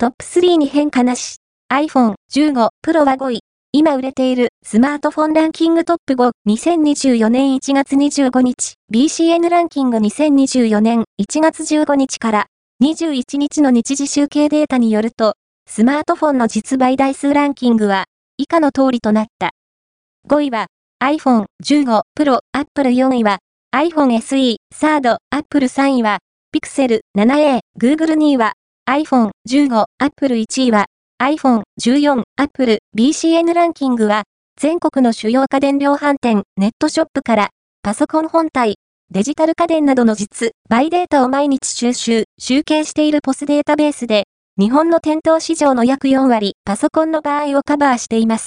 トップ3に変化なし。iPhone 15 Pro は5位。今売れているスマートフォンランキングトップ5、2024年1月25日、BCN ランキング2024年1月15日から21日の日時集計データによると、スマートフォンの実売台数ランキングは以下の通りとなった。5位は iPhone 15 Pro、Apple 4位は iPhone SE、3rd、Apple 3位は Pixel 7a、Google 2位は iPhone 15、Apple 1位は iPhone 14、Apple BCN ランキングは全国の主要家電量販店、ネットショップからパソコン本体、デジタル家電などの実、バイデータを毎日収集、集計しているポスデータベースで、日本の店頭市場の約4割、パソコンの場合をカバーしています。